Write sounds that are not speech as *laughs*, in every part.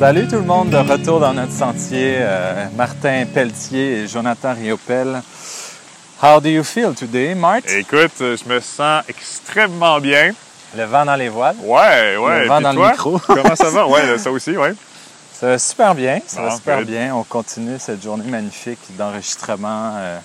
Salut tout le monde, de retour dans notre sentier. Euh, Martin Pelletier et Jonathan Riopel. How do you feel today, Mart? Écoute, je me sens extrêmement bien. Le vent dans les voiles. Ouais, ouais. Le vent Puis dans le toi, micro. *laughs* comment ça va? Ouais, ça aussi, ouais. Ça va super bien, ça va Bon, super bien. On continue cette journée magnifique d'enregistrement. euh.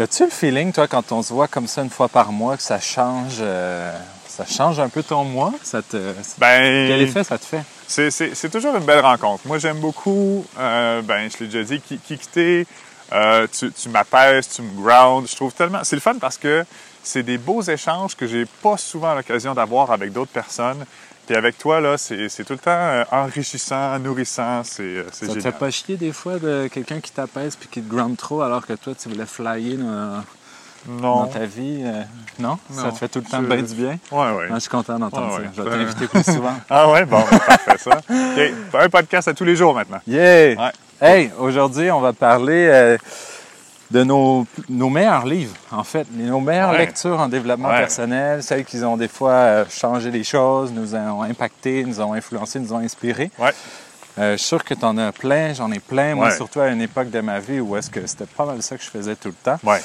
As-tu le feeling, toi, quand on se voit comme ça une fois par mois, que ça change, euh, ça change un peu ton mois? Ça te... Ben, Quel effet ça te fait? c'est- toujours une belle rencontre. Moi, j'aime beaucoup, euh, ben, je l'ai déjà dit, quitter. Euh, tu tu m'apaises, tu me ground. Je trouve tellement. C'est le fun parce que c'est des beaux échanges que j'ai pas souvent l'occasion d'avoir avec d'autres personnes. Puis avec toi, là, c'est tout le temps euh, enrichissant, nourrissant. C'est euh, c'est Ça te génial. fait pas chier des fois de quelqu'un qui t'apaise puis qui te ground trop alors que toi, tu voulais flyer dans, dans Non. ta vie? euh, non? Ça Non. te fait tout le temps Je- bien du bien? Ouais, ouais. Ah, je suis content d'entendre Ouais, ça. ouais. Je vais t'inviter plus *laughs* souvent. Ah ouais, bon, ben, parfait ça. *laughs* Un podcast à tous les jours maintenant. Yeah! Ouais. Hey, aujourd'hui, on va parler euh, de nos, nos meilleurs livres, en fait. Nos meilleures lectures en développement personnel, celles qui ont des fois euh, changé les choses, nous ont impacté, nous ont influencé, nous ont inspiré. Ouais. Euh, je suis sûr que tu en as plein, j'en ai plein. Moi, Ouais. surtout à une époque de ma vie où est-ce que c'était pas mal ça que je faisais tout le temps. Ouais.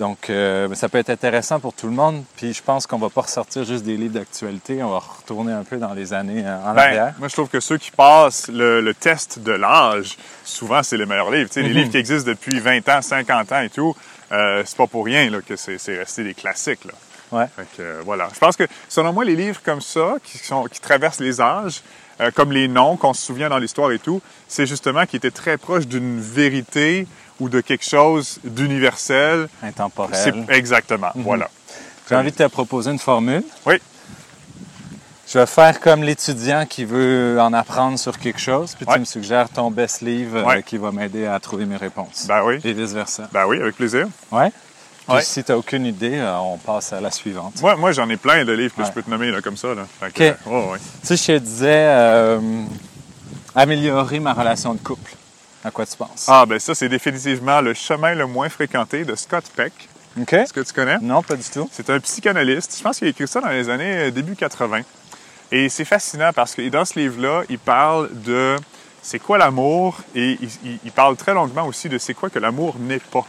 Donc, euh, ça peut être intéressant pour tout le monde. Puis, je pense qu'on va pas ressortir juste des livres d'actualité. On va retourner un peu dans les années euh, en Ben, arrière. moi, je trouve que ceux qui passent le, le test de l'âge, souvent, c'est les meilleurs livres. Les Mhm. livres qui existent depuis 20 ans, 50 ans et tout, euh, c'est pas pour rien là, que c'est resté des classiques. Là. Ouais. Fait que, euh, voilà. Je pense que, selon moi, les livres comme ça, qui, sont, qui traversent les âges, comme les noms qu'on se souvient dans l'histoire et tout, c'est justement qui étaient très proches d'une vérité ou de quelque chose d'universel. Intemporel. Exactement. Mhm. Voilà. J'ai envie de te proposer une formule. Oui. Je vais faire comme l'étudiant qui veut en apprendre sur quelque chose, puis Ouais. tu me suggères ton best livre euh, Ouais. qui va m'aider à trouver mes réponses. Ben oui. Et vice-versa. Ben oui, avec plaisir. Ouais? Puis Ouais. si tu n'as aucune idée, euh, on passe à la suivante. Moi, moi j'en ai plein de livres que Ouais. je peux te nommer là, comme ça. Là. Fait que, OK. euh, ouais, ouais. Tu sais, je te disais euh, améliorer ma relation de couple. À quoi tu penses? Ah, ben ça, c'est définitivement le chemin le moins fréquenté de Scott Peck. OK? Est-ce que tu connais? Non, pas du tout. C'est un psychanalyste. Je pense qu'il a écrit ça dans les années euh, début 80. Et c'est fascinant parce que dans ce livre-là, il parle de c'est quoi l'amour et il, il- il parle très longuement aussi de c'est quoi que l'amour n'est pas.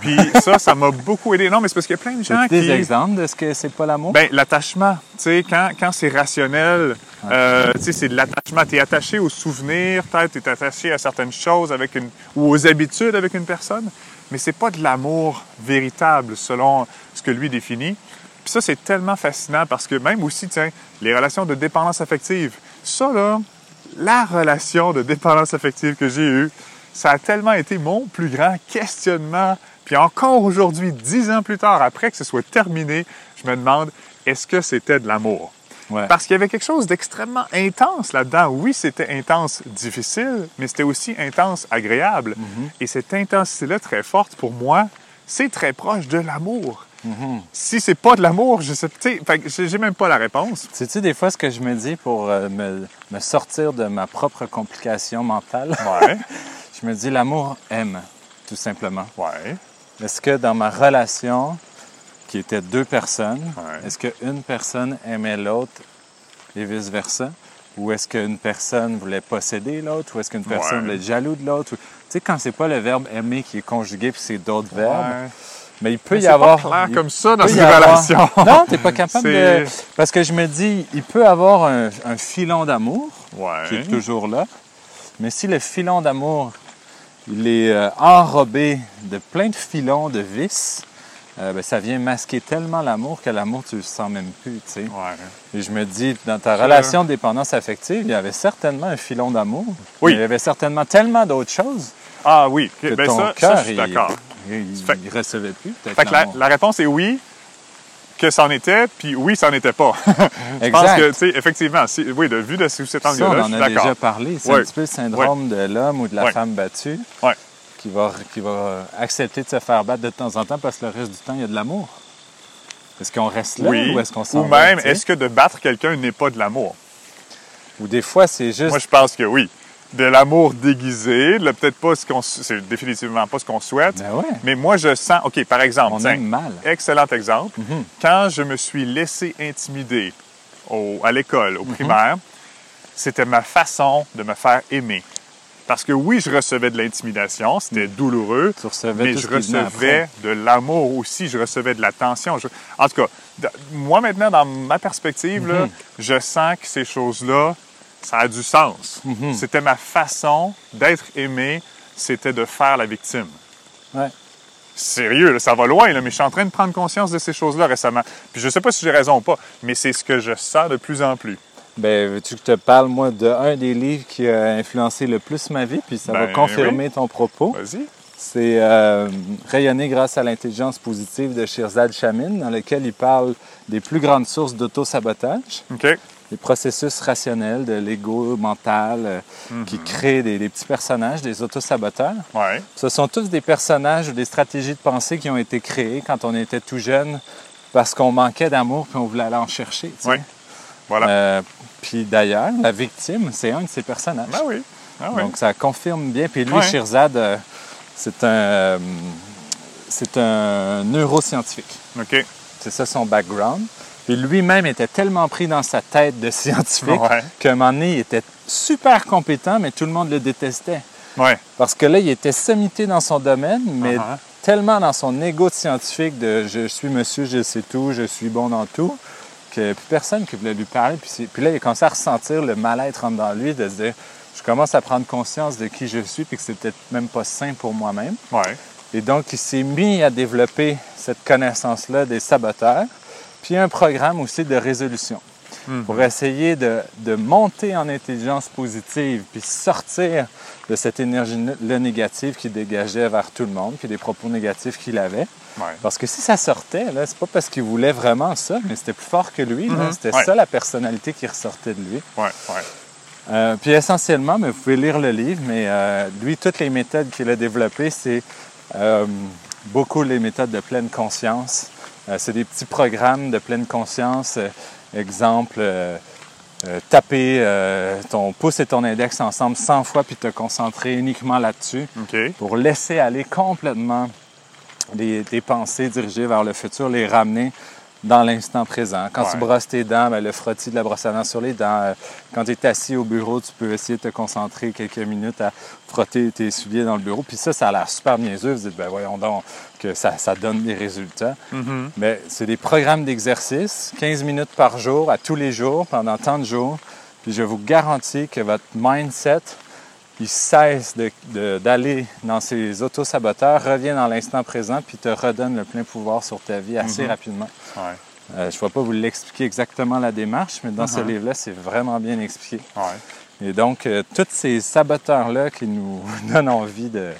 Puis ça, ça m'a beaucoup aidé. Non, mais c'est parce qu'il y a plein de gens qui... des exemples de ce que c'est pas l'amour? Ben, l'attachement, tu sais, quand, quand c'est rationnel, euh, tu sais, c'est de l'attachement. Tu es attaché aux souvenirs, peut-être, tu es attaché à certaines choses avec une, ou aux habitudes avec une personne, mais c'est pas de l'amour véritable selon ce que lui définit. Puis ça, c'est tellement fascinant parce que même aussi, tiens, les relations de dépendance affective, ça, là, la relation de dépendance affective que j'ai eue, ça a tellement été mon plus grand questionnement. Puis encore aujourd'hui, dix ans plus tard, après que ce soit terminé, je me demande, est-ce que c'était de l'amour? Ouais. Parce qu'il y avait quelque chose d'extrêmement intense là-dedans. Oui, c'était intense, difficile, mais c'était aussi intense, agréable. Mhm. Et cette intensité-là, très forte pour moi, c'est très proche de l'amour. Mhm. Si c'est pas de l'amour, je sais, j'ai même pas la réponse. Sais-tu des fois ce que je me dis pour euh, me, me sortir de ma propre complication mentale? Ouais, *laughs* Je me dis l'amour aime, tout simplement. ouais. Est-ce que dans ma relation, qui était deux personnes, Ouais. est-ce qu'une personne aimait l'autre et vice-versa? Ou est-ce qu'une personne voulait posséder l'autre? Ou est-ce qu'une personne Ouais. voulait être jaloux de l'autre? Ou- Tu sais, quand c'est pas le verbe aimer qui est conjugué, puis c'est d'autres verbes, mais il peut Mais y avoir... pas clair il comme ça dans une avoir- relation. *laughs* Non, t'es pas capable de... Parce que je me dis, il peut avoir un, un filon d'amour, qui est toujours là. Mais si le filon d'amour, il est euh, enrobé de plein de filons de vis, euh, ben, ça vient masquer tellement l'amour que l'amour, tu le sens même plus, tu sais. Ouais. Et je me dis, dans ta relation de dépendance affective, il y avait certainement un filon d'amour. Oui. Il y avait certainement tellement d'autres choses Ah oui, que ben ton ça, ça, je suis d'accord. il, il recevait plus, peut-être, Fait que la réponse est oui, que c'en était, puis oui, c'en était pas. *laughs* je pense que, tu sais, effectivement, si- oui, de vue de sous cet on angle-là, je en a déjà parlé. C'est un petit peu le syndrome de l'homme ou de la femme battue qui, va, qui va accepter de se faire battre de temps en temps parce que le reste du temps, il y a de l'amour. Est-ce qu'on reste là Oui, ou est-ce qu'on s'en ou même, est-ce que de battre quelqu'un n'est pas de l'amour? Ou des fois, c'est juste... Moi, je pense que oui. De l'amour déguisé, là, peut-être pas ce qu'on... C'est définitivement pas ce qu'on souhaite. Ben ouais, Mais moi, je sens... OK, par exemple, on tiens, mal. excellent exemple. Mhm. Quand je me suis laissé intimider au- à l'école, au Mhm. primaire, c'était ma façon de me faire aimer. Parce que oui, je recevais de l'intimidation, c'était douloureux, Tu recevais mais tout je recevais de l'amour aussi, je recevais de l'attention. Je- En tout cas, moi maintenant, dans ma perspective, là, Mhm. je sens que ces choses-là, ça a du sens. Mhm. C'était ma façon d'être aimé, c'était de faire la victime. Ouais. Sérieux, là, ça va loin, là, mais je suis en train de prendre conscience de ces choses-là récemment. Puis je sais pas si j'ai raison ou pas, mais c'est ce que je sens de plus en plus. Ben, veux-tu que je te parle, moi, d'un des livres qui a influencé le plus ma vie, puis ça va Ben, confirmer ton propos. Vas-y. C'est euh, Rayonner grâce à l'intelligence positive de Shirzad Chamin, dans lequel il parle des plus grandes sources d'auto-sabotage, OK. Des processus rationnels de l'ego mental euh, qui créent des, des petits personnages, des autosaboteurs. Ouais. Ce sont tous des personnages ou des stratégies de pensée qui ont été créées quand on était tout jeune parce qu'on manquait d'amour puis on voulait aller en chercher. Ouais. Voilà. Euh, puis d'ailleurs, la victime, c'est un de ces personnages. Ben oui. Ah oui. Donc ça confirme bien. Puis lui, Ouais. Shirzad, euh, c'est un, c'est un neuroscientifique. OK. C'est ça son background. Puis lui-même était tellement pris dans sa tête de *laughs* scientifique Ouais. qu'à un moment donné, il était super compétent, mais tout le monde le détestait. Ouais. Parce que là, il était sommité dans son domaine, mais Uh-huh. tellement dans son ego de scientifique de je suis monsieur, je sais tout, je suis bon dans tout, que plus personne qui voulait lui parler. Puis, là, il a commencé à ressentir le mal-être en de lui, de se dire je commence à prendre conscience de qui je suis, puis que c'est peut-être même pas sain pour moi-même. Ouais. Et donc, il s'est mis à développer cette connaissance-là des saboteurs, puis un programme aussi de résolution Mhm. pour essayer de, de monter en intelligence positive, puis sortir de cette énergie-là négative qui dégageait vers tout le monde, puis des propos négatifs qu'il avait. Ouais. Parce que si ça sortait, là, c'est pas parce qu'il voulait vraiment ça, mais c'était plus fort que lui. Mhm. C'était Ouais. ça la personnalité qui ressortait de lui. Ouais. Euh, puis essentiellement, mais vous pouvez lire le livre, mais euh, lui, toutes les méthodes qu'il a développées, c'est euh, beaucoup les méthodes de pleine conscience. Euh, c'est des petits programmes de pleine conscience. Euh, exemple, euh, taper ton pouce et ton index ensemble 100 fois puis te concentrer uniquement là-dessus pour laisser aller complètement les- tes pensées dirigées vers le futur, les ramener dans l'instant présent. Quand tu brosses tes dents, ben, le frottis de la brosse à dents sur les dents. Euh, Quand tu es assis au bureau, tu peux essayer de te concentrer quelques minutes à frotter tes souliers dans le bureau. Puis ça, ça a l'air super niaiseux. Vous dites, ben voyons donc que ça, ça donne des résultats. Mhm. Mais c'est des programmes d'exercice, 15 minutes par jour, à tous les jours, pendant tant de jours. Puis je vous garantis que votre mindset, il cesse d'aller dans ces autosaboteurs, revient dans l'instant présent, puis te redonne le plein pouvoir sur ta vie assez Mhm. rapidement. Ouais. Euh, je ne vais pas vous l'expliquer exactement la démarche, mais dans ce Mhm. livre-là, c'est vraiment bien expliqué. Ouais. Et donc, euh, tous ces saboteurs-là qui nous *laughs* donnent envie de,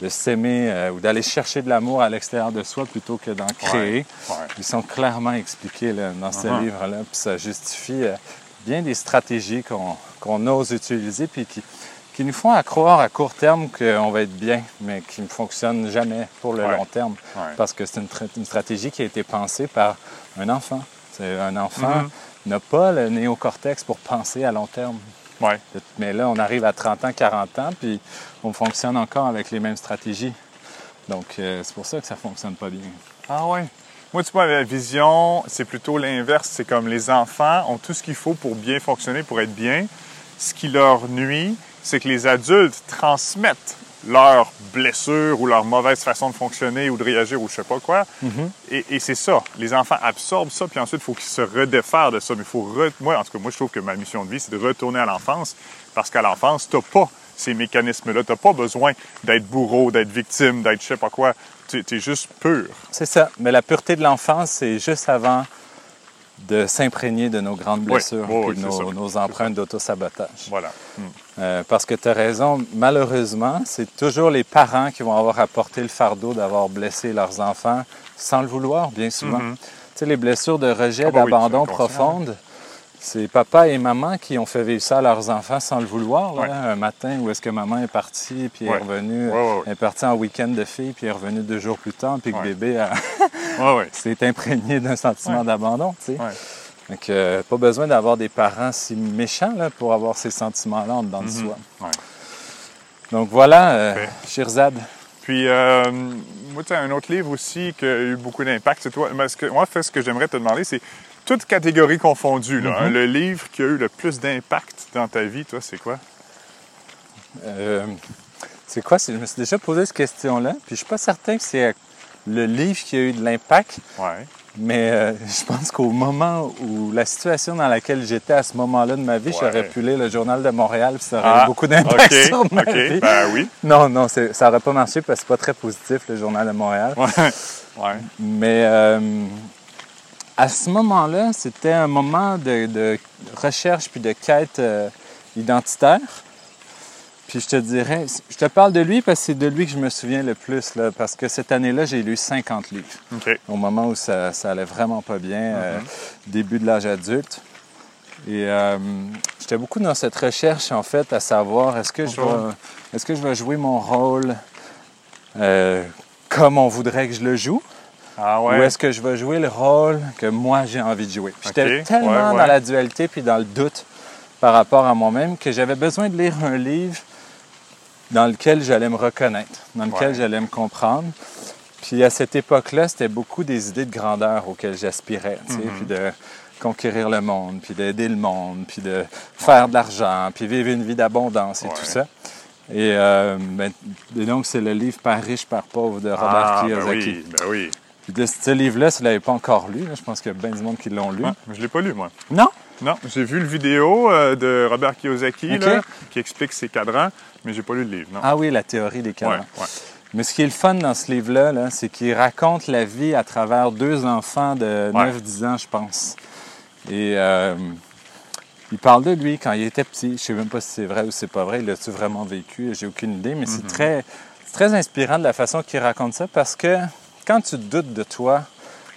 de s'aimer euh, ou d'aller chercher de l'amour à l'extérieur de soi plutôt que d'en créer, Ouais. ils sont clairement expliqués là, dans ce Mhm. livre-là. Puis ça justifie bien des stratégies qu'on qu'on ose utiliser puis qui, qui nous font à croire à court terme qu'on va être bien, mais qui ne fonctionnent jamais pour le Ouais. long terme. Ouais. Parce que c'est une, tra- une stratégie qui a été pensée par un enfant. Un enfant Mhm. n'a pas le néocortex pour penser à long terme. Ouais. Mais là, on arrive à 30 ans, 40 ans, puis on fonctionne encore avec les mêmes stratégies. Donc, euh, c'est pour ça que ça fonctionne pas bien. Ah ouais. Moi, tu vois, la vision, c'est plutôt l'inverse. C'est comme les enfants ont tout ce qu'il faut pour bien fonctionner, pour être bien. Ce qui leur nuit, c'est que les adultes transmettent leurs blessures ou leur mauvaise façon de fonctionner ou de réagir ou je sais pas quoi. Et, et c'est ça. Les enfants absorbent ça, puis ensuite, il faut qu'ils se redéfassent de ça. Mais il faut... re- Moi, en tout cas, moi, je trouve que ma mission de vie, c'est de retourner à l'enfance. Parce qu'à l'enfance, tu pas ces mécanismes-là. Tu pas besoin d'être bourreau, d'être victime, d'être je sais pas quoi. Tu es juste pur. C'est ça. Mais la pureté de l'enfance, c'est juste avant de s'imprégner de nos grandes blessures oui, puis oui, nos, nos empreintes d'autosabotage. Voilà. Hmm. Euh, parce que tu as raison, malheureusement, c'est toujours les parents qui vont avoir à porter le fardeau d'avoir blessé leurs enfants sans le vouloir, bien souvent. Mhm. Tu sais, les blessures de rejet, Ah bah oui, d'abandon inconscient. profonde, c'est papa et maman qui ont fait vivre ça à leurs enfants sans le vouloir. là. Ouais. Un matin où est-ce que maman est partie, puis Ouais. est revenue, Ouais, est partie en week-end de fille, puis est revenue deux jours plus tard, puis que bébé a- *laughs* s'est imprégné d'un sentiment d'abandon. tu sais. Donc, euh, pas besoin d'avoir des parents si méchants là, pour avoir ces sentiments-là en dedans de Mhm. soi. Ouais. Donc voilà, euh. Shirzad. Puis, euh, moi, tu as un autre livre aussi qui a eu beaucoup d'impact. Toi. Mais ce que, moi, ce que j'aimerais te demander, c'est toutes catégories confondues, là, hein, Mhm. le livre qui a eu le plus d'impact dans ta vie, toi, c'est quoi? Euh, c'est quoi? Je me suis déjà posé cette question-là, puis je suis pas certain que c'est le livre qui a eu de l'impact, Ouais. Mais euh, *laughs* je pense qu'au moment où la situation dans laquelle j'étais à ce moment-là de ma vie, Ouais. j'aurais pu lire le Journal de Montréal, puis ça aurait Ah, eu beaucoup d'impact OK, sur ma OK, vie. ben oui. Non, non, ça n'aurait pas marché parce que c'est pas très positif, le Journal de Montréal. Ouais. ouais. Mais euh, à ce moment-là, c'était un moment de, de recherche puis de quête euh, identitaire. Puis je te dirais, je te parle de lui parce que c'est de lui que je me souviens le plus, là, parce que cette année-là, j'ai lu 50 livres. Au moment où ça, ça allait vraiment pas bien, euh, début de l'âge adulte. Et euh, j'étais beaucoup dans cette recherche, en fait, à savoir est-ce que, je vais, est-ce que je vais jouer mon rôle euh, comme on voudrait que je le joue? Ah ouais. Ou est-ce que je vais jouer le rôle que moi j'ai envie de jouer? J'étais tellement ouais, ouais. dans la dualité puis dans le doute par rapport à moi-même que j'avais besoin de lire un livre dans lequel j'allais me reconnaître, dans lequel Ouais. j'allais me comprendre. Puis à cette époque-là, c'était beaucoup des idées de grandeur auxquelles j'aspirais, tu sais, Mhm. puis de conquérir le monde, puis d'aider le monde, puis de faire de l'argent, puis vivre une vie d'abondance et Ouais. tout ça. Et, euh, ben, et donc, c'est le livre Par riche, par pauvre de Robert ah, ben Kiyosaki. oui, ben oui. Puis de ce livre-là, si vous ne l'avez pas encore lu, là, je pense qu'il y a bien du monde qui l'ont lu. Ouais, je l'ai pas lu, moi. Non? Non, j'ai vu le vidéo euh, de Robert Kiyosaki là, qui explique ses cadrans, mais j'ai pas lu le livre, non. Ah oui, la théorie des ouais, cadrans. ouais. Mais ce qui est le fun dans ce livre-là, là, c'est qu'il raconte la vie à travers deux enfants de Ouais. 9-10 ans, je pense. Et euh, il parle de lui quand il était petit. Je sais même pas si c'est vrai ou c'est pas vrai. Il l'a-tu vraiment vécu? J'ai aucune idée, mais c'est très, c'est très inspirant de la façon qu'il raconte ça parce que quand tu doutes de toi,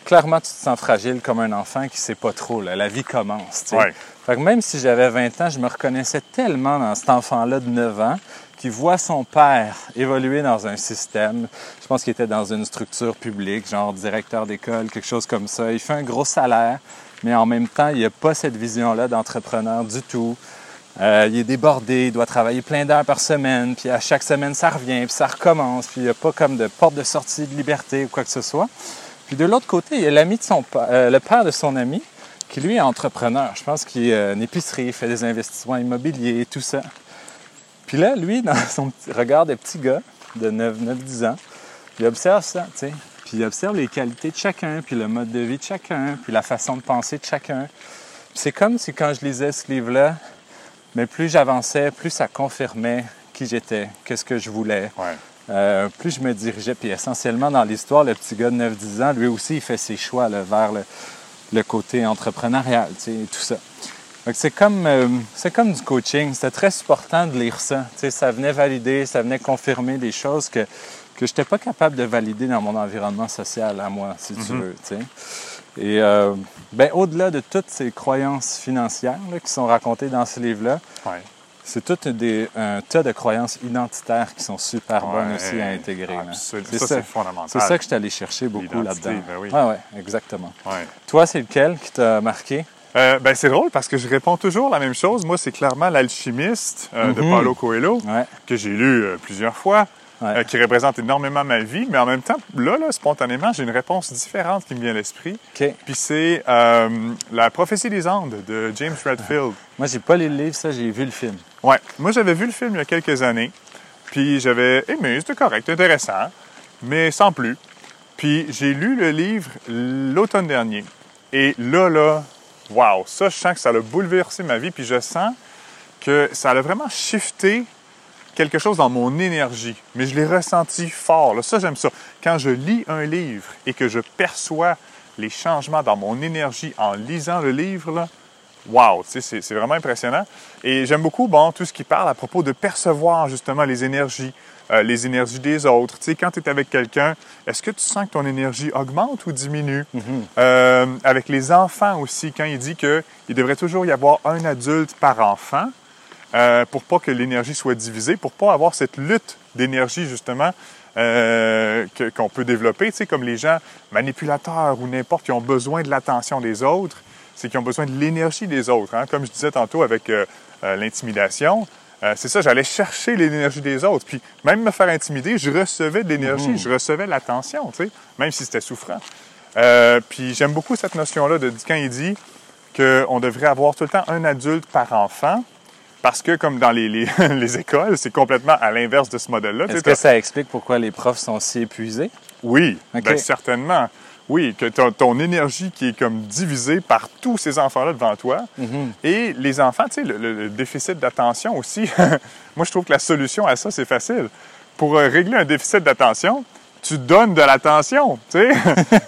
clairement, tu te sens fragile comme un enfant qui sait pas trop. là. La vie commence. Ouais. Fait que même si j'avais 20 ans, je me reconnaissais tellement dans cet enfant-là de 9 ans qui voit son père évoluer dans un système. Je pense qu'il était dans une structure publique, genre directeur d'école, quelque chose comme ça. Il fait un gros salaire, mais en même temps, il n'a pas cette vision-là d'entrepreneur du tout. Euh, il est débordé, il doit travailler plein d'heures par semaine, puis à chaque semaine, ça revient, puis ça recommence, puis il n'y a pas comme de porte de sortie de liberté ou quoi que ce soit. Puis de l'autre côté, il y a l'ami de son euh, le père de son ami, qui lui est entrepreneur. Je pense qu'il est une épicerie, il fait des investissements immobiliers tout ça. Puis là, lui, *laughs* dans son petit regard de petit gars de 9-10 ans, il observe ça, tu sais. Puis il observe les qualités de chacun, puis le mode de vie de chacun, puis la façon de penser de chacun. C'est comme si quand je lisais ce livre-là, mais plus j'avançais, plus ça confirmait qui j'étais, qu'est-ce que je voulais. Ouais. Euh, plus je me dirigeais, puis essentiellement dans l'histoire, le petit gars de 9-10 ans, lui aussi, il fait ses choix là, vers le, le côté entrepreneurial, tu sais, et tout ça. C'est comme, euh, c'est comme du coaching. C'était très supportant de lire ça. Tu sais, ça venait valider, ça venait confirmer des choses que, que je n'étais pas capable de valider dans mon environnement social à moi, si tu Mhm. veux. tu sais. Et euh, ben, au-delà de toutes ces croyances financières là, qui sont racontées dans ce livre-là, Ouais. C'est tout des, un tas de croyances identitaires qui sont super bonnes aussi à intégrer. Absolument. C'est Ça, ça. c'est fondamental. C'est ça que je suis allé chercher beaucoup là-dedans. ben oui. Ouais, exactement. Ouais. Toi, c'est lequel qui t'a marqué? Euh, ben, c'est drôle parce que je réponds toujours la même chose. Moi, c'est clairement L'Alchimiste euh, de Mhm. Paulo Coelho, Ouais. que j'ai lu euh, plusieurs fois, Ouais. euh, qui représente énormément ma vie. Mais en même temps, là, là spontanément, j'ai une réponse différente qui me vient à l'esprit. Puis c'est euh, La prophétie des Andes de James Redfield. Moi, j'ai pas lu le livre, ça, j'ai vu le film. Ouais. Moi, j'avais vu le film il y a quelques années. Puis j'avais aimé, c'était correct, intéressant, mais sans plus. Puis j'ai lu le livre l'automne dernier. Et là, là, wow, ça, je sens que ça a bouleversé ma vie. Puis je sens que ça a vraiment shifté quelque chose dans mon énergie. Mais je l'ai ressenti fort. Là. Ça, j'aime ça. Quand je lis un livre et que je perçois les changements dans mon énergie en lisant le livre, là, wow, c'est vraiment impressionnant. Et j'aime beaucoup bon, tout ce qui parle à propos de percevoir justement les énergies, euh, les énergies des autres. Tu sais, quand tu es avec quelqu'un, est-ce que tu sens que ton énergie augmente ou diminue? Euh, avec les enfants aussi, quand il dit qu'il devrait toujours y avoir un adulte par enfant, euh, pour pas que l'énergie soit divisée, pour pas avoir cette lutte d'énergie justement euh, qu'on peut développer, tu sais, comme les gens manipulateurs ou n'importe qui ont besoin de l'attention des autres, c'est qu'ils ont besoin de l'énergie des autres. hein. Comme je disais tantôt avec euh, euh, l'intimidation, euh, c'est ça, j'allais chercher l'énergie des autres. Puis même me faire intimider, je recevais de l'énergie, Mhm. je recevais l'attention, tu sais, même si c'était souffrant. Euh, puis j'aime beaucoup cette notion-là de quand il dit qu'on devrait avoir tout le temps un adulte par enfant. Parce que, comme dans les, les, *laughs* les écoles, c'est complètement à l'inverse de ce modèle-là. Est-ce que ça explique pourquoi les profs sont si épuisés? Oui, ben, certainement. Oui, que ton, ton énergie qui est comme divisée par tous ces enfants-là devant toi. Mhm. Et les enfants, tu sais, le, déficit d'attention aussi. *laughs* Moi, je trouve que la solution à ça, c'est facile. Pour euh, régler un déficit d'attention, tu donnes de l'attention, tu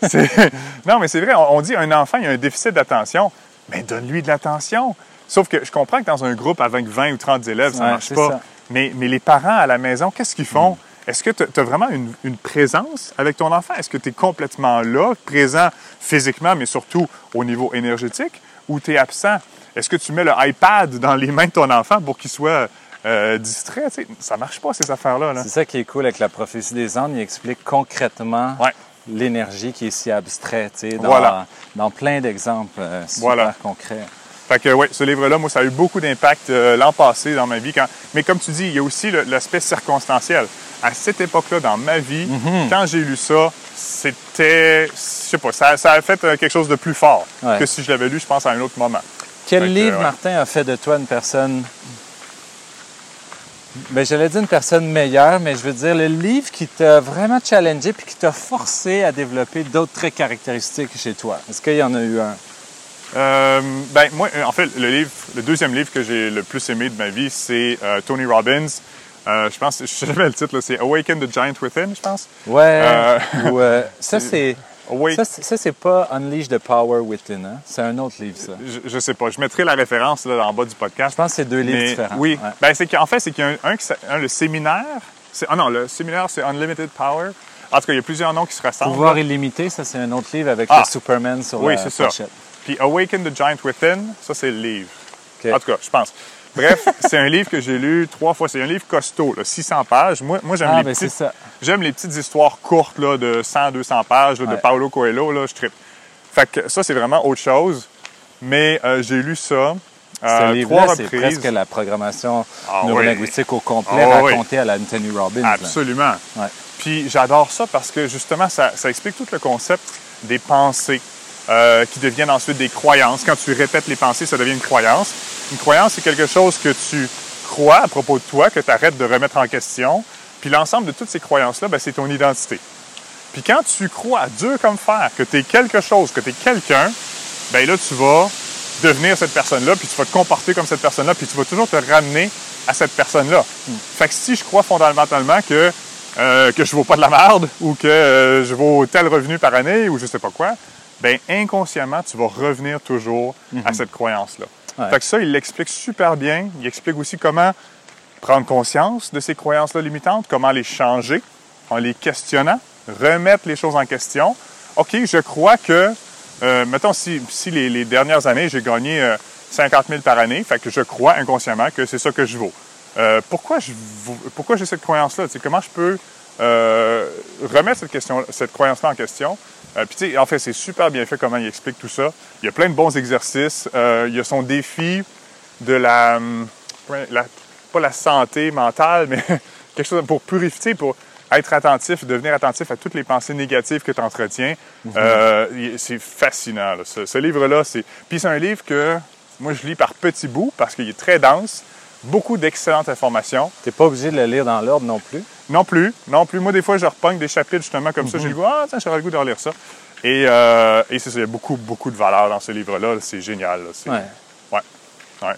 sais. *laughs* Non, mais c'est vrai, on, on dit un enfant, il a un déficit d'attention, mais donne-lui de l'attention. Sauf que je comprends que dans un groupe avec 20 ou 30 élèves, ça Ouais, marche pas. ça. Mais, mais les parents à la maison, qu'est-ce qu'ils font? Est-ce que tu as vraiment une, une présence avec ton enfant? Est-ce que tu es complètement là, présent physiquement, mais surtout au niveau énergétique, ou tu es absent? Est-ce que tu mets le iPad dans les mains de ton enfant pour qu'il soit euh, distrait? Sais, ça marche pas, ces affaires-là. là. C'est ça qui est cool avec la prophétie des Andes. Il explique concrètement Ouais. l'énergie qui est si abstraite, dans, Voilà. dans plein d'exemples euh, super Voilà. concrets. Fait que oui, ce livre-là, moi, ça a eu beaucoup d'impact euh, l'an passé dans ma vie. Quand... Mais comme tu dis, il y a aussi l'aspect circonstanciel. À cette époque-là, dans ma vie, Mhm. quand j'ai lu ça, c'était, je sais pas, ça, ça a fait euh, quelque chose de plus fort Ouais. que si je l'avais lu, je pense, à un autre moment. Quel Fait que, livre, ouais. Martin, a fait de toi une personne. Ben, j'allais dire une personne meilleure, mais je veux dire le livre qui t'a vraiment challengé puis qui t'a forcé à développer d'autres traits caractéristiques chez toi? Est-ce qu'il y en a eu un? Euh, ben, moi, euh, en fait, le livre, le deuxième livre que j'ai le plus aimé de ma vie, c'est euh, Tony Robbins. Euh, je pense, *laughs* je sais jamais le titre, c'est Awaken the Giant Within, je pense. Ouais. Ou, *laughs* ça, c'est. Ça, c'est- ça, c'est pas Unleash the Power Within, hein? C'est un autre livre, ça. je, je sais pas, je mettrai la référence là, en bas du podcast. Je pense que c'est deux livres Mais différents. Oui. Ouais. Ben, c'est qu'en fait, c'est qu'il y a un, le séminaire. Ah non, le séminaire, c'est Unlimited Power. En tout cas, il y a plusieurs noms qui se ressemblent. Pouvoir là. illimité, ça, c'est un autre livre avec Ah. le Superman sur Oui, la c'est ça. Puis Awaken the Giant Within, ça, c'est le livre. En tout cas, je pense. Bref, *laughs* c'est un livre que j'ai lu trois fois. C'est un livre costaud, là, 600 pages. Moi, moi j'aime Ah, les ben c'est petites. J'aime les petites histoires courtes là, de 100, 200 pages là, de. Paulo Coelho. Là, je trippe. Fait que ça, c'est vraiment autre chose. Mais euh, j'ai lu ça Ce euh, livre-là, trois c'est reprises. presque la programmation Ah oui. neurolinguistique au complet Ah oui. racontée à la Anthony Robbins. Absolument. Ouais. Puis j'adore ça parce que justement, ça, ça explique tout le concept des pensées euh, qui deviennent ensuite des croyances. Quand tu répètes les pensées, ça devient une croyance. Une croyance, c'est quelque chose que tu crois à propos de toi, que tu arrêtes de remettre en question. Puis l'ensemble de toutes ces croyances-là, ben, c'est ton identité. Puis quand tu crois à Dieu comme fer, que tu es quelque chose, que tu es quelqu'un, ben là, tu vas devenir cette personne-là, puis tu vas te comporter comme cette personne-là, puis tu vas toujours te ramener à cette personne-là. Fait que si je crois fondamentalement que, euh, que je vaux pas de la merde, ou que euh, je vaux tel revenu par année, ou je sais pas quoi, ben inconsciemment, tu vas revenir toujours à cette croyance-là. Ouais. Fait que ça, il l'explique super bien. Il explique aussi comment prendre conscience de ces croyances-là limitantes, comment les changer en les questionnant, remettre les choses en question. OK, je crois que, euh, mettons, si, si les, les dernières années, j'ai gagné euh, 50 000 par année, fait que je crois inconsciemment que c'est ça que je vaux. Euh, pourquoi j'ai cette croyance-là? Comment je peux euh, remettre cette, question, cette croyance-là en question? Euh, Puis, tu sais, en fait, c'est super bien fait comment il explique tout ça. Il y a plein de bons exercices. Euh, il y a son défi de la, hum, la- pas la santé mentale, mais *laughs* quelque chose pour purifier, pour être attentif, devenir attentif à toutes les pensées négatives que tu entretiens. Euh, il- c'est fascinant. là. Ce, ce livre-là, c'est. Puis c'est un livre que moi je lis par petits bouts parce qu'il est très dense, beaucoup d'excellentes informations. T'es pas obligé de le lire dans l'ordre non plus. Non plus, non plus. Moi, des fois, je repogne des chapitres justement comme ça. J'ai le goût, ah, tiens, j'aurais le goût de relire ça. Et, euh, et c'est ça, il y a beaucoup, beaucoup de valeur dans ce livre-là. C'est génial. là. Ouais. Ouais.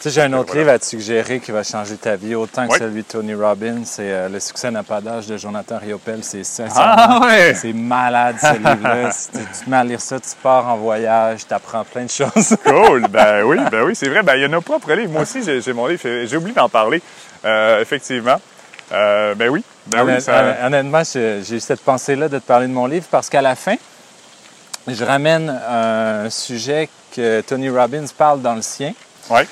Tu sais, j'ai un autre Voilà. livre à te suggérer qui va changer ta vie autant que celui de Tony Robbins. C'est euh, Le succès n'a pas d'âge de Jonathan Riopel. C'est ça. Ah ouais! C'est malade, ce livre-là. *laughs* Si tu, tu te mets à lire ça, tu pars en voyage, tu apprends plein de choses. *laughs* Cool, ben oui, ben oui, c'est vrai. Ben, il y a pas pour livre. Moi aussi, j'ai mon livre. J'ai oublié d'en parler, euh, effectivement. Euh, ben oui, ben oui, ça... honnêt- Honnêtement, j'ai eu cette pensée-là de te parler de mon livre parce qu'à la fin, je ramène un sujet que Tony Robbins parle dans le sien. Ouais.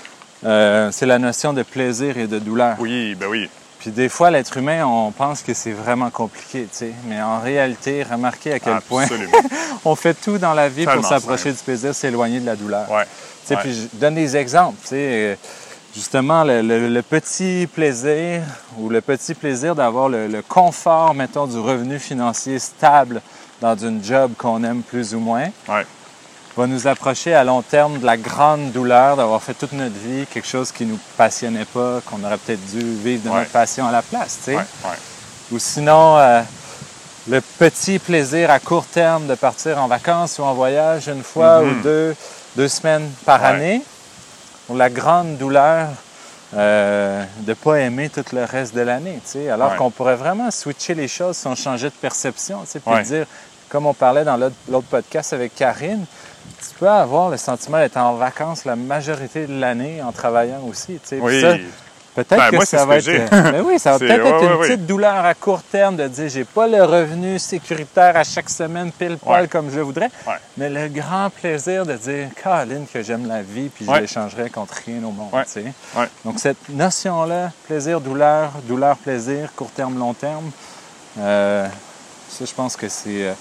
Euh, c'est la notion de plaisir et de douleur. Oui, ben oui. Puis des fois, l'être humain, on pense que c'est vraiment compliqué, tu sais. Mais en réalité, remarquez à quel point Absolument. *laughs* on fait tout dans la vie pour s'approcher du plaisir, s'éloigner de la douleur. Ouais. Tu sais, Ouais. Puis je donne des exemples. tu sais, Justement, le, le- le petit plaisir ou le petit plaisir d'avoir le, le confort, mettons, du revenu financier stable dans une job qu'on aime plus ou moins, Ouais. Va nous approcher à long terme de la grande douleur d'avoir fait toute notre vie quelque chose qui nous passionnait pas, qu'on aurait peut-être dû vivre de Ouais. notre passion à la place, tu sais. Ouais, ouais. Ou sinon, euh, le petit plaisir à court terme de partir en vacances ou en voyage une fois Mhm. ou deux, deux semaines par année. Ou la grande douleur euh, de ne pas aimer tout le reste de l'année. tu sais. Alors qu'on pourrait vraiment switcher les choses si on changeait de perception. tu sais, Puis dire, comme on parlait dans l'autre podcast avec Karine, tu peux avoir le sentiment d'être en vacances la majorité de l'année en travaillant aussi. tu sais. Oui. Peut-être Ben, que moi, ça va que être. j'ai. euh, ben oui, ça va *laughs* peut-être ouais, être ouais, une ouais. petite douleur à court terme de dire j'ai pas le revenu sécuritaire à chaque semaine pile poil comme je le voudrais, mais le grand plaisir de dire Caroline que j'aime la vie puis je Ouais. l'échangerais contre rien au monde. Tu sais. Donc cette notion-là, plaisir, douleur, douleur, plaisir, court terme, long terme, euh, ça je pense que c'est. euh,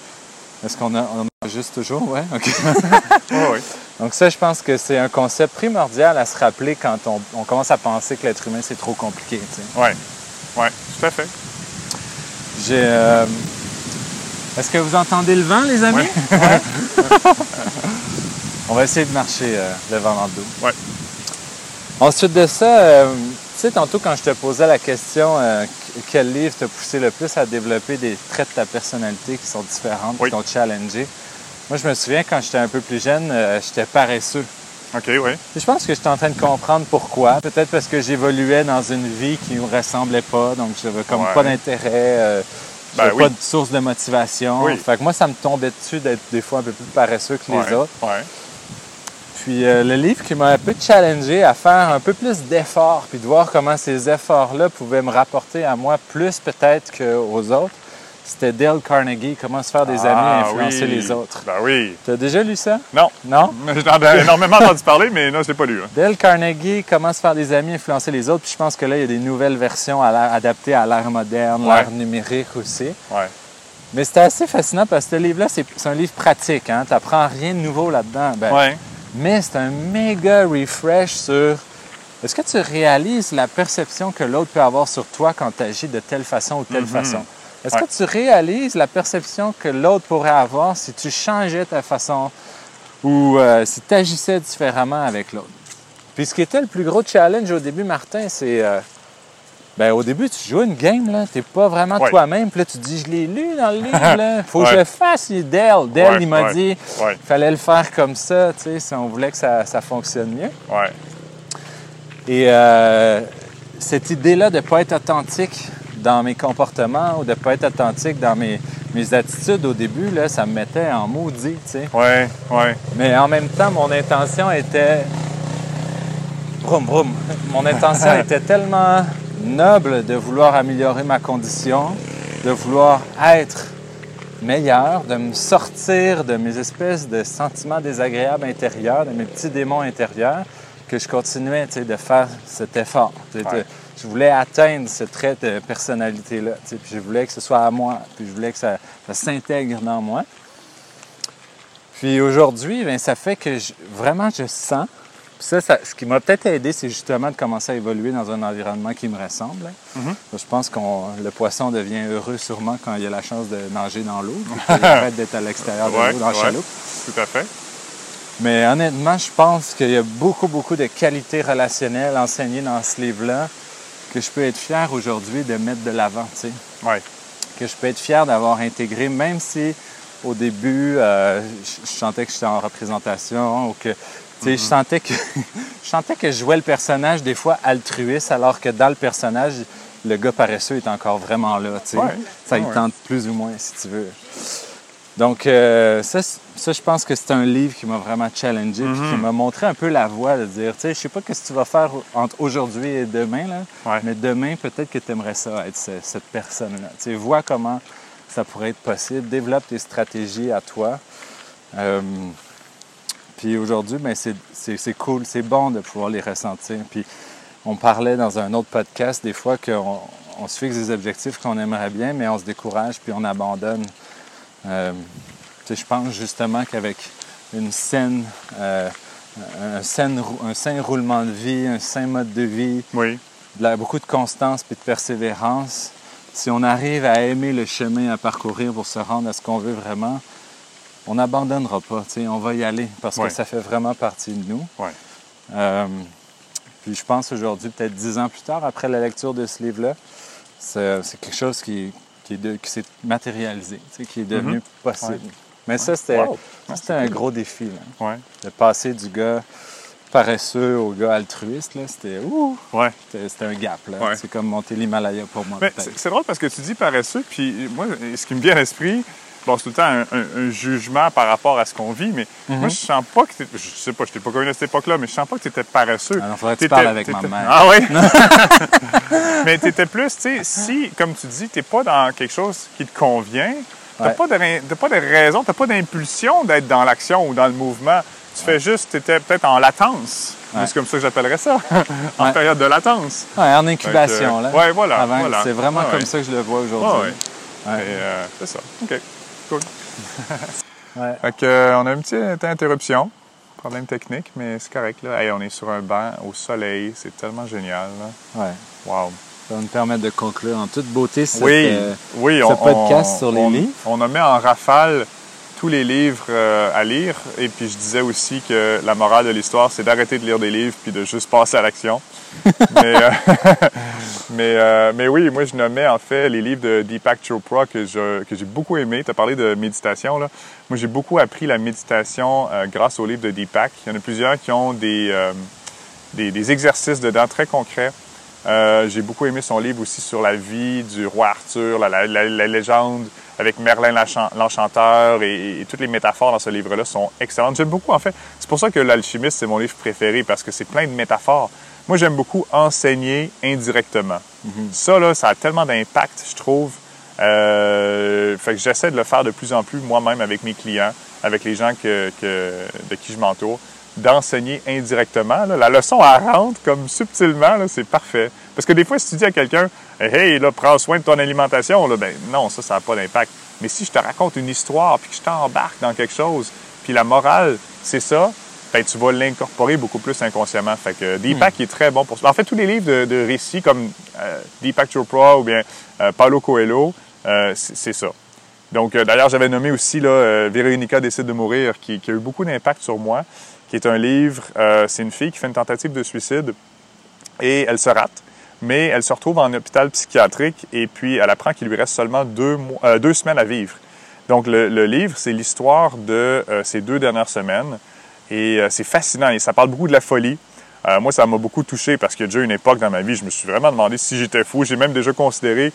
Est-ce qu'on a, on a juste toujours? Ouais, OK. *laughs* Ouais. Donc ça, je pense que c'est un concept primordial à se rappeler quand on, on commence à penser que l'être humain, c'est trop compliqué. tu sais. Ouais. Ouais, tout à fait. J'ai. euh, Est-ce que vous entendez le vent, les amis? Ouais. Ouais. *laughs* On va essayer de marcher euh, le vent dans le dos. Ouais. Ensuite de ça, euh, tu sais, tantôt quand je te posais la question, euh, qu- quel livre t'a poussé le plus à développer des traits de ta personnalité qui sont différentes, Oui. qui t'ont challengé? Moi, je me souviens quand j'étais un peu plus jeune, euh, j'étais paresseux. OK, oui. Je pense que j'étais en train de comprendre pourquoi. Peut-être parce que j'évoluais dans une vie qui ne me ressemblait pas, donc j'avais comme Ouais. pas d'intérêt, euh, Ben oui. pas de source de motivation. Oui. Fait que moi, ça me tombait dessus d'être des fois un peu plus paresseux que les Ouais, autres. Ouais. Puis euh, le livre qui m'a un peu challengé à faire un peu plus d'efforts, puis de voir comment ces efforts-là pouvaient me rapporter à moi plus peut-être qu'aux autres, c'était Dale Carnegie, Comment se faire des amis et Ah, influencer oui. les autres. Ben oui. Tu as déjà lu ça? Non. Non? *laughs* J'en ai énormément entendu parler, mais non, je ne l'ai pas lu. hein. Dale Carnegie, Comment se faire des amis, influencer les autres. Puis je pense que là, il y a des nouvelles versions à adaptées à l'ère moderne, Ouais. l'ère numérique aussi. Ouais. Mais c'était assez fascinant parce que ce livre-là, c'est un livre pratique. Hein? Tu n'apprends rien de nouveau là-dedans. Ben, Ouais. Mais c'est un méga refresh sur est-ce que tu réalises la perception que l'autre peut avoir sur toi quand tu agis de telle façon ou telle Mhm. façon? Est-ce Ouais. que tu réalises la perception que l'autre pourrait avoir si tu changeais ta façon ou euh, si tu agissais différemment avec l'autre? Puis ce qui était le plus gros challenge au début, Martin, c'est. euh, ben, au début, tu joues une game, là. T'es pas vraiment Ouais. toi-même. Puis là, tu te dis, je l'ai lu dans le livre, là. *laughs* Faut que je le fasse. Il est Ouais, il m'a dit, fallait le faire comme ça, tu sais, si on voulait que ça, ça fonctionne mieux. Ouais. Et euh, cette idée-là de ne pas être authentique dans mes comportements ou de ne pas être authentique dans mes, mes attitudes au début, là, ça me mettait en maudit, tu sais. Ouais. Ouais. Mais en même temps, mon intention était. Vroom, vroom. Mon intention *laughs* était tellement noble de vouloir améliorer ma condition, de vouloir être meilleur, de me sortir de mes espèces de sentiments désagréables intérieurs, de mes petits démons intérieurs, que je continuais de faire cet effort. Ouais. Je voulais atteindre ce trait de personnalité-là. Puis je voulais que ce soit à moi, puis je voulais que ça, ça s'intègre dans moi. Puis aujourd'hui, ben, ça fait que je- vraiment je sens. Puis ça, ça- ce qui m'a peut-être aidé, c'est justement de commencer à évoluer dans un environnement qui me ressemble. hein. Mhm. Je pense que le poisson devient heureux sûrement quand il a la chance de nager dans l'eau. qu'il arrête d'être à l'extérieur de Ouais, l'eau, dans la ouais. chaloupe. Tout à fait. Mais honnêtement, je pense qu'il y a beaucoup, beaucoup de qualités relationnelles enseignées dans ce livre-là que je peux être fier aujourd'hui de mettre de l'avant, tu sais. Ouais. Que je peux être fier d'avoir intégré, même si au début, euh, je, sentais que j'étais en représentation ou que, tu sais, je sentais que *laughs* je sentais que je jouais le personnage des fois altruiste, alors que dans le personnage, le gars paresseux est encore vraiment là, tu sais. Ouais. Ça, il Ouais. tente plus ou moins, si tu veux. Donc, euh, ça, je pense que c'est un livre qui m'a vraiment challengé, puis qui Mhm. m'a montré un peu la voie de dire, tu sais, je sais pas ce que tu vas faire entre aujourd'hui et demain, là, Ouais. mais demain, peut-être que tu aimerais ça, être ce- cette personne-là. Tu sais, vois comment ça pourrait être possible, développe tes stratégies à toi. Euh, puis aujourd'hui, ben, c'est- cool, c'est bon de pouvoir les ressentir. Puis on parlait dans un autre podcast des fois qu'on on se fixe des objectifs qu'on aimerait bien, mais on se décourage puis on abandonne. Euh, je pense justement qu'avec une saine, euh, un, saine un sain roulement de vie, un sain mode de vie, Oui. de la- beaucoup de constance puis de persévérance, si on arrive à aimer le chemin à parcourir pour se rendre à ce qu'on veut vraiment, on n'abandonnera pas. On va y aller parce que ça fait vraiment partie de nous. Euh, puis je pense aujourd'hui, peut-être dix ans plus tard, après la lecture de ce livre-là, c'est quelque chose qui, qui, est de- qui s'est matérialisé, tu sais, qui est devenu possible. Mhm. Ouais. Mais ça, c'était Wow. c'était un gros défi. Là. De passer du gars paresseux au gars altruiste, là, c'était ouh, Ouais. c'était un gap. C'est comme monter l'Himalaya pour moi. C'est c'est drôle parce que tu dis paresseux, puis moi, ce qui me vient à l'esprit, c'est tout le temps un, un- un jugement par rapport à ce qu'on vit, mais Mhm. moi, je sens pas que Je sais pas, je t'ai pas connu à cette époque-là, mais je sens pas que tu étais paresseux. Alors, faudrait que tu parles avec ma mère. Ah oui? *laughs* *laughs* mais tu étais plus, tu sais, si, comme tu dis, tu pas dans quelque chose qui te convient, tu Ouais. pas, de ra- t'as pas de raison, tu pas d'impulsion d'être dans l'action ou dans le mouvement. Tu fais juste, tu étais peut-être en latence. Ouais. C'est comme ça que j'appellerais ça, *laughs* en période de latence. En incubation. Que, là. ouais, voilà. C'est vraiment comme ça que je le vois aujourd'hui. Et, euh, c'est ça. OK. Cool. *laughs* Ouais. Fait que, euh, on a une petite interruption. Problème technique, mais c'est correct. Là. Hey, on est sur un banc au soleil. C'est tellement génial. Là. Ouais. Wow. Ça va nous permettre de conclure en toute beauté cette, oui, euh, oui. ce on, podcast on- sur les on- livres. On a mis en rafale tous les livres euh, à lire. Et puis, je disais aussi que la morale de l'histoire, c'est d'arrêter de lire des livres puis de juste passer à l'action. *laughs* mais, euh, *laughs* mais, euh, mais oui, moi, je nommais en fait les livres de Deepak Chopra que je- que j'ai beaucoup aimé. Tu as parlé de méditation. Là. Moi, j'ai beaucoup appris la méditation grâce aux livres de Deepak. Il y en a plusieurs qui ont des, des, des exercices dedans très concrets. J'ai beaucoup aimé son livre aussi sur la vie du roi Arthur, la, la- la- la légende avec Merlin l'Enchan- l'Enchanteur et, et toutes les métaphores dans ce livre-là sont excellentes. J'aime beaucoup, en fait. C'est pour ça que L'Alchimiste, c'est mon livre préféré parce que c'est plein de métaphores. Moi, j'aime beaucoup enseigner indirectement. Ça, là, ça a tellement d'impact, je trouve. Euh, fait que j'essaie de le faire de plus en plus moi-même avec mes clients, avec les gens que, que- de qui je m'entoure, d'enseigner indirectement. là. La leçon, elle rentre comme subtilement, c'est parfait. Parce que des fois, si tu dis à quelqu'un, hey, là, prends soin de ton alimentation, là, ben non, ça, ça n'a pas d'impact. Mais si je te raconte une histoire, puis que je t'embarque dans quelque chose, puis la morale, c'est ça, ben, tu vas l'incorporer beaucoup plus inconsciemment. Fait que Deepak est très bon pour ça. En fait, tous les livres de, de récits comme euh, Deepak Chopra ou bien euh, Paulo Coelho, euh, c'est ça. Donc, euh, d'ailleurs, j'avais nommé aussi là, euh, Véronica décide de mourir, qui, qui a eu beaucoup d'impact sur moi, qui est un livre, c'est une fille qui fait une tentative de suicide et elle se rate, mais elle se retrouve en hôpital psychiatrique et puis elle apprend qu'il lui reste seulement deux, mois- euh, deux semaines à vivre. Donc, le, le livre, c'est l'histoire de euh, ces deux dernières semaines et euh, c'est fascinant et ça parle beaucoup de la folie. Euh, moi, ça m'a beaucoup touché parce a déjà une époque dans ma vie, je me suis vraiment demandé si j'étais fou. J'ai même déjà considéré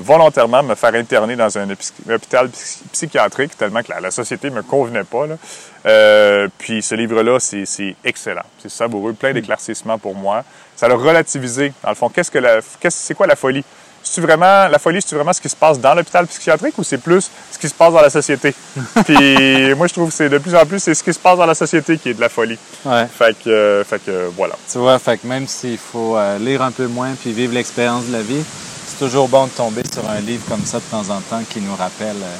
volontairement me faire interner dans un hôpi- hôpital psy- psychiatrique tellement que la, la société me convenait pas. là. Puis ce livre-là, c'est c'est excellent. C'est savoureux, plein d'éclaircissements pour moi. Ça l'a relativisé. Dans le fond, qu'est-ce que la, qu'est-ce, c'est quoi la folie? C'est vraiment la folie, c'est vraiment ce qui se passe dans l'hôpital psychiatrique ou c'est plus ce qui se passe dans la société? *laughs* Puis moi, je trouve que c'est de plus en plus c'est ce qui se passe dans la société qui est de la folie. Ouais. Fait que, euh, fait que voilà. Tu vois, fait que même s'il faut euh, lire un peu moins puis vivre l'expérience de la vie, c'est toujours bon de tomber sur un livre comme ça de temps en temps qui nous rappelle euh,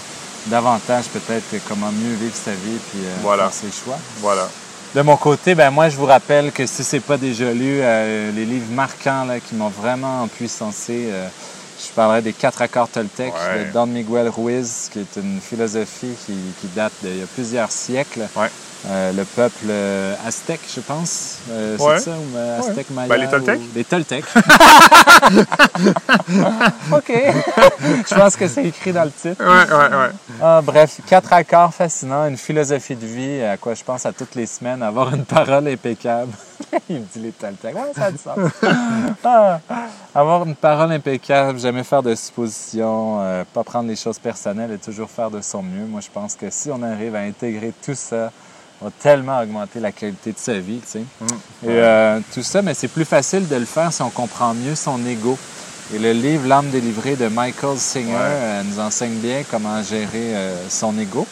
davantage peut-être comment mieux vivre sa vie puis euh, Voilà. ses choix. Voilà. De mon côté, ben moi je vous rappelle que si c'est pas déjà lu, euh, les livres marquants là, qui m'ont vraiment empuissancé, euh, je parlerai des quatre accords Toltec Ouais. de Don Miguel Ruiz, qui est une philosophie qui, qui date d'il y a plusieurs siècles. Ouais. Euh, le peuple euh, aztèque, je pense. Euh, Ouais. C'est ça, ou euh, aztèque maya? Ben, les Toltecs. ou- Les Toltecs. *laughs* OK. je pense que c'est écrit dans le titre. Ouais, ouais, ouais. Ah, bref, quatre accords fascinants, une philosophie de vie à quoi je pense à toutes les semaines, avoir une parole impeccable. *laughs* Il me dit les Toltecs. Ouais, ça a du sens. *laughs* Ah, avoir une parole impeccable, jamais faire de suppositions, euh, pas prendre les choses personnelles et toujours faire de son mieux. Moi, je pense que si on arrive à intégrer tout ça, on va tellement augmenter la qualité de sa vie, tu sais. Et euh, tout ça, mais c'est plus facile de le faire si on comprend mieux son ego. Et le livre L'âme délivrée de Michael Singer Ouais. euh, nous enseigne bien comment gérer euh, son ego.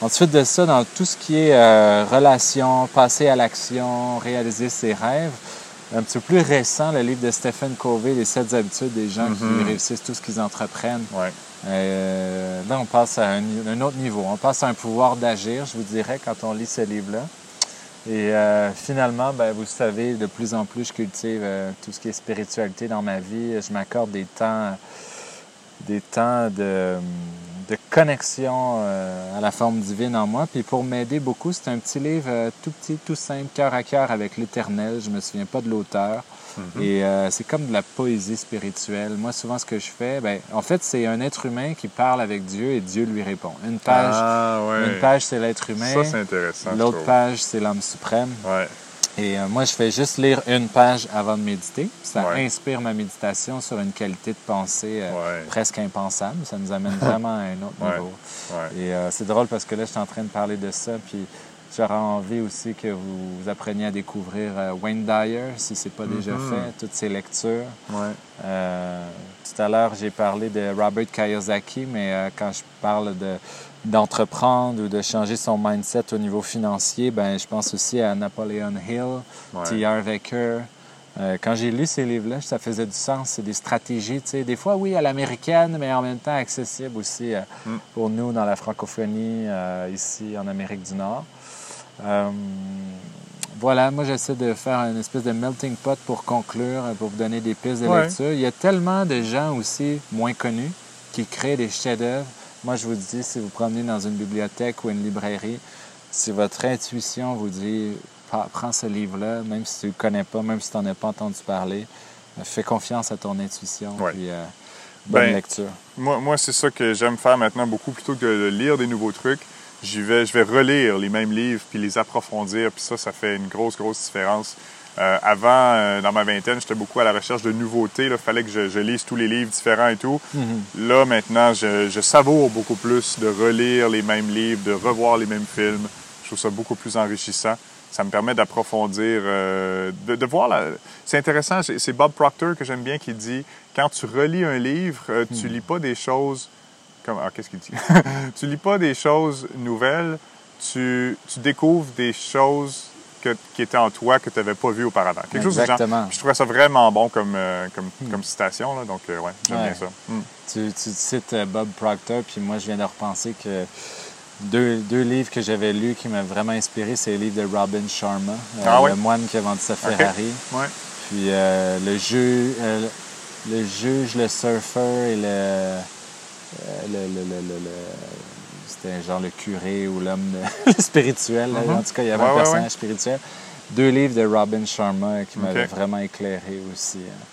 Ensuite de ça, dans tout ce qui est euh, relation, passer à l'action, réaliser ses rêves, un petit peu plus récent, le livre de Stephen Covey, Les sept habitudes des gens qui Mhm. réussissent tout ce qu'ils entreprennent. Ouais. Euh, là, on passe à un, un autre niveau. On passe à un pouvoir d'agir, je vous dirais, quand on lit ce livre-là. Et euh, finalement, ben, vous savez, de plus en plus, je cultive euh, tout ce qui est spiritualité dans ma vie. Je m'accorde des temps des temps de, de connexion euh, à la forme divine en moi. Puis pour m'aider beaucoup, c'est un petit livre euh, tout petit, tout simple, cœur à cœur avec l'Éternel. Je me souviens pas de l'auteur. Mhm. Et euh, c'est comme de la poésie spirituelle. Moi, souvent, ce que je fais, ben, en fait, c'est un être humain qui parle avec Dieu et Dieu lui répond. Une page, Ah, ouais. une page c'est l'être humain. Ça, c'est intéressant. L'autre page, c'est l'homme suprême. Ouais. Et euh, moi, je fais juste lire une page avant de méditer. Ça Ouais. inspire ma méditation sur une qualité de pensée euh, Ouais. presque impensable. Ça nous amène vraiment à un autre niveau. Ouais. Et euh, c'est drôle parce que là, je suis en train de parler de ça. Puis j'aurais envie aussi que vous, vous appreniez à découvrir Wayne Dyer, si c'est pas déjà Mhm. fait, toutes ses lectures. Tout à l'heure, j'ai parlé de Robert Kiyosaki, mais quand je parle de d'entreprendre ou de changer son mindset au niveau financier, ben je pense aussi à Napoleon Hill, Ouais. T.R. Wecker. Euh, quand j'ai lu ces livres-là, ça faisait du sens. C'est des stratégies, tu sais, des fois, oui, à l'américaine, mais en même temps accessible aussi euh, Mm. pour nous dans la francophonie, euh, ici en Amérique du Nord. Euh, voilà, moi j'essaie de faire une espèce de melting pot pour conclure, pour vous donner des pistes de Ouais. lecture. Il y a tellement de gens aussi moins connus qui créent des chefs-d'œuvre. Moi je vous dis, si vous promenez dans une bibliothèque ou une librairie, si votre intuition vous dit prends ce livre-là, même si tu ne le connais pas, même si tu n'en as pas entendu parler, euh, fais confiance à ton intuition. Ouais. Puis, euh, bonne Ben, lecture. Moi, moi c'est ça que j'aime faire maintenant beaucoup plutôt que de lire des nouveaux trucs. J'y vais, je vais relire les mêmes livres puis les approfondir. Puis ça, ça fait une grosse, grosse différence. Euh, avant, euh, dans ma vingtaine, j'étais beaucoup à la recherche de nouveautés. Il fallait que je, je lise tous les livres différents et tout. Mhm. Là, maintenant, je, je savoure beaucoup plus de relire les mêmes livres, de revoir les mêmes films. Je trouve ça beaucoup plus enrichissant. Ça me permet d'approfondir, euh, de, de voir la... C'est intéressant, c'est Bob Proctor que j'aime bien qui dit, quand tu relis un livre, tu lis pas des choses... Comme... Ah, qu'est-ce qu'il dit? *laughs* tu lis pas des choses nouvelles, tu, tu découvres des choses que- qui étaient en toi que tu n'avais pas vues auparavant. Quelque chose. Exactement. Je trouvais ça vraiment bon comme, euh, comme, comme citation, là, donc euh, ouais, j'aime Ouais. bien ça. Mm. Tu, tu cites euh, Bob Proctor, puis moi, je viens de repenser que deux, deux livres que j'avais lus qui m'ont vraiment inspiré, c'est les livres de Robin Sharma, euh, Ah le moine qui a vendu sa Ferrari. Ouais. Puis euh, le, euh, le juge, le surfeur et le- le- le- c'était genre le curé ou l'homme *laughs* spirituel. là. Mhm. En tout cas, il y avait Ouais, un ouais, personnage spirituel. Deux livres de Robin Sharma qui m'avaient Ok. vraiment éclairé aussi. hein.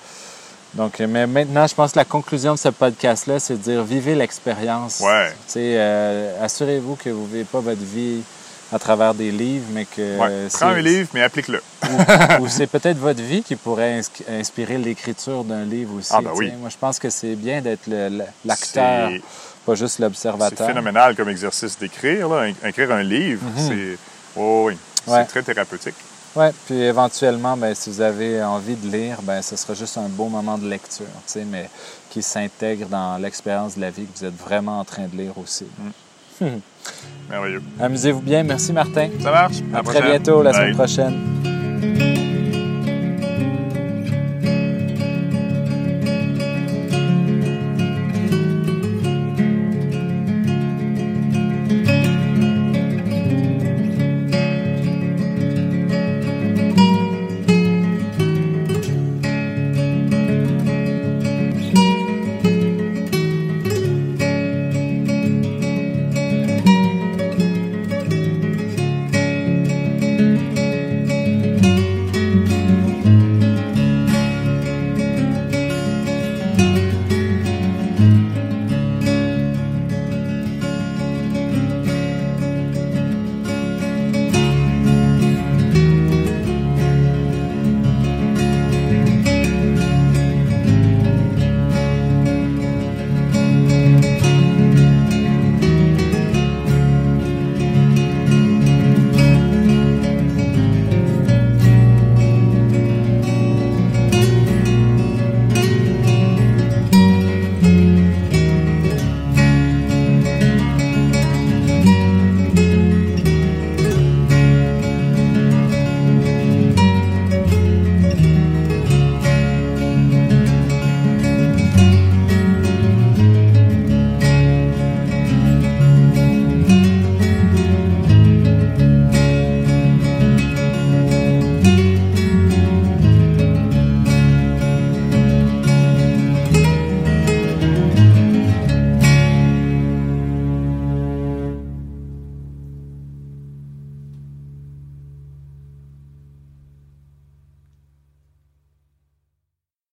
Donc, euh, mais maintenant, je pense que la conclusion de ce podcast-là, c'est de dire vivez l'expérience. Ouais. Tu sais, euh, Assurez-vous que vous ne vivez pas votre vie à travers des livres, mais que. Ouais. Prends c'est- un livre, mais applique-le. ou, ou c'est peut-être votre vie qui pourrait ins- inspirer l'écriture d'un livre aussi. Ah, ben oui. Moi, je pense que c'est bien d'être l'acteur, C'est- pas juste C'est l'observateur. phénoménal comme exercice d'écrire. Écrire un livre, c'est oh, oui, c'est Mhm. Ouais. très thérapeutique. Oui, puis éventuellement, ben, si vous avez envie de lire, ben, ce sera juste un beau moment de lecture, tu sais, mais qui s'intègre dans l'expérience de la vie que vous êtes vraiment en train de lire aussi. Merveilleux. Amusez-vous bien. Merci, Martin. Ça marche? À, très prochaine. bientôt, la Bye. semaine prochaine.